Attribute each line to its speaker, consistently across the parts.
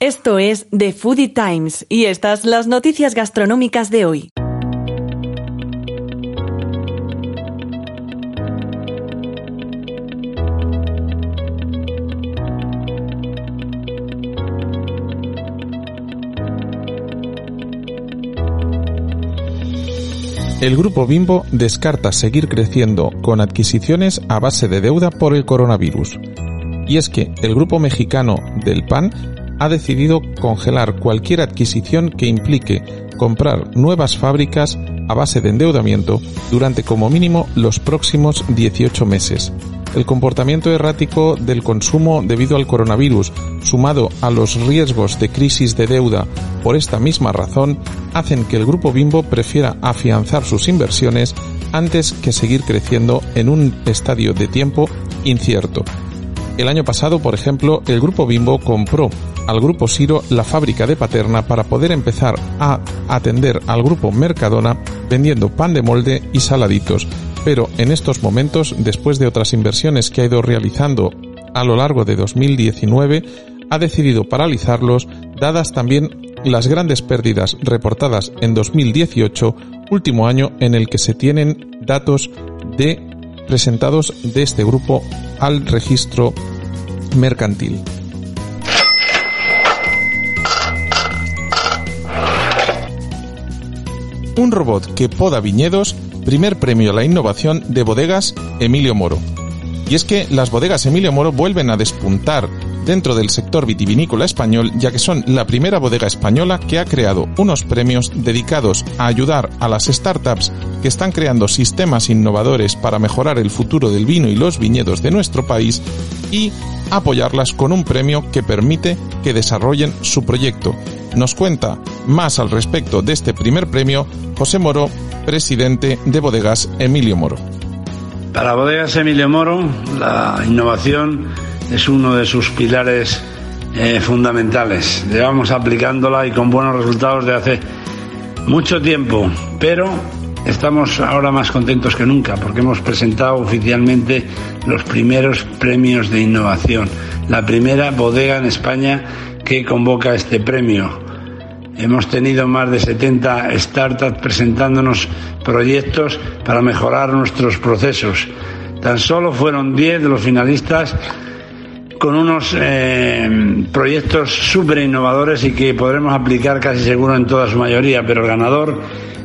Speaker 1: Esto es The Foodie Times y estas las noticias gastronómicas de hoy.
Speaker 2: El grupo Bimbo descarta seguir creciendo con adquisiciones a base de deuda por el coronavirus. Y es que el grupo mexicano del PAN ha decidido congelar cualquier adquisición que implique comprar nuevas fábricas a base de endeudamiento durante como mínimo los próximos 18 meses. El comportamiento errático del consumo debido al coronavirus, sumado a los riesgos de crisis de deuda por esta misma razón, hacen que el grupo Bimbo prefiera afianzar sus inversiones antes que seguir creciendo en un estadio de tiempo incierto. El año pasado, por ejemplo, el grupo Bimbo compró al grupo Siro la fábrica de Paterna para poder empezar a atender al grupo Mercadona vendiendo pan de molde y saladitos. Pero en estos momentos, después de otras inversiones que ha ido realizando a lo largo de 2019, ha decidido paralizarlos, dadas también las grandes pérdidas reportadas en 2018, último año en el que se tienen datos de presentados de este grupo al registro mercantil. Un robot que poda viñedos, primer premio a la innovación de bodegas Emilio Moro. Y es que las bodegas Emilio Moro vuelven a despuntar dentro del sector vitivinícola español, ya que son la primera bodega española que ha creado unos premios dedicados a ayudar a las startups que están creando sistemas innovadores para mejorar el futuro del vino y los viñedos de nuestro país y apoyarlas con un premio que permite que desarrollen su proyecto. Nos cuenta más al respecto de este primer premio José Moro, presidente de Bodegas Emilio Moro.
Speaker 3: Para Bodegas Emilio Moro, la innovación es uno de sus pilares eh, fundamentales. Llevamos aplicándola y con buenos resultados de hace mucho tiempo, pero estamos ahora más contentos que nunca porque hemos presentado oficialmente los primeros premios de innovación, la primera bodega en España que convoca este premio. Hemos tenido más de 70 startups presentándonos proyectos para mejorar nuestros procesos. Tan solo fueron 10 de los finalistas con unos eh, proyectos súper innovadores y que podremos aplicar casi seguro en toda su mayoría, pero el ganador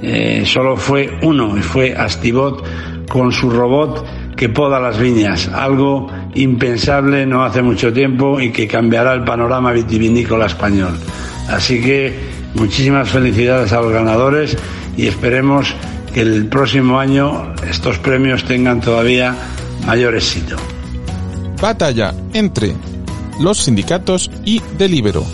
Speaker 3: eh, solo fue uno y fue Astibot con su robot que poda las viñas, algo impensable no hace mucho tiempo y que cambiará el panorama vitivinícola español. Así que Muchísimas felicidades a los ganadores y esperemos que el próximo año estos premios tengan todavía mayor éxito.
Speaker 2: Batalla entre los sindicatos y Delibero.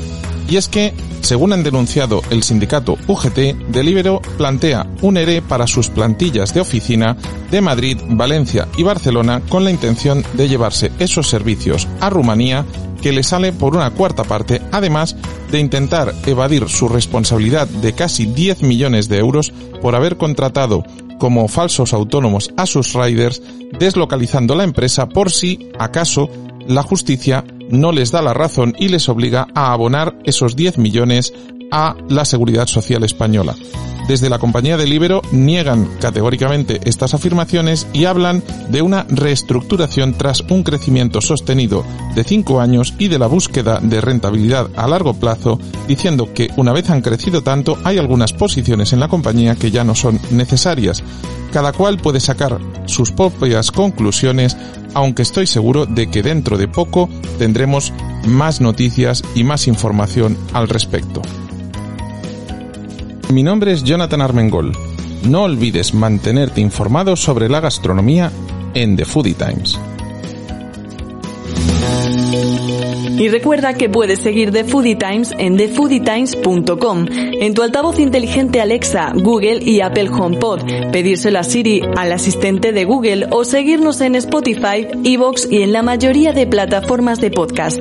Speaker 2: Y es que, según han denunciado el sindicato UGT, Delibero plantea un ERE para sus plantillas de oficina de Madrid, Valencia y Barcelona con la intención de llevarse esos servicios a Rumanía que le sale por una cuarta parte, además de intentar evadir su responsabilidad de casi 10 millones de euros por haber contratado como falsos autónomos a sus riders, deslocalizando la empresa por si acaso la justicia no les da la razón y les obliga a abonar esos 10 millones a la seguridad social española. Desde la compañía de Libero niegan categóricamente estas afirmaciones y hablan de una reestructuración tras un crecimiento sostenido de cinco años y de la búsqueda de rentabilidad a largo plazo, diciendo que una vez han crecido tanto hay algunas posiciones en la compañía que ya no son necesarias. Cada cual puede sacar sus propias conclusiones, aunque estoy seguro de que dentro de poco tendremos más noticias y más información al respecto. Mi nombre es Jonathan Armengol. No olvides mantenerte informado sobre la gastronomía en The Foodie Times.
Speaker 1: Y recuerda que puedes seguir The Foodie Times en thefoodietimes.com, en tu altavoz inteligente Alexa, Google y Apple HomePod, pedírselo a Siri, al asistente de Google o seguirnos en Spotify, Evox y en la mayoría de plataformas de podcast.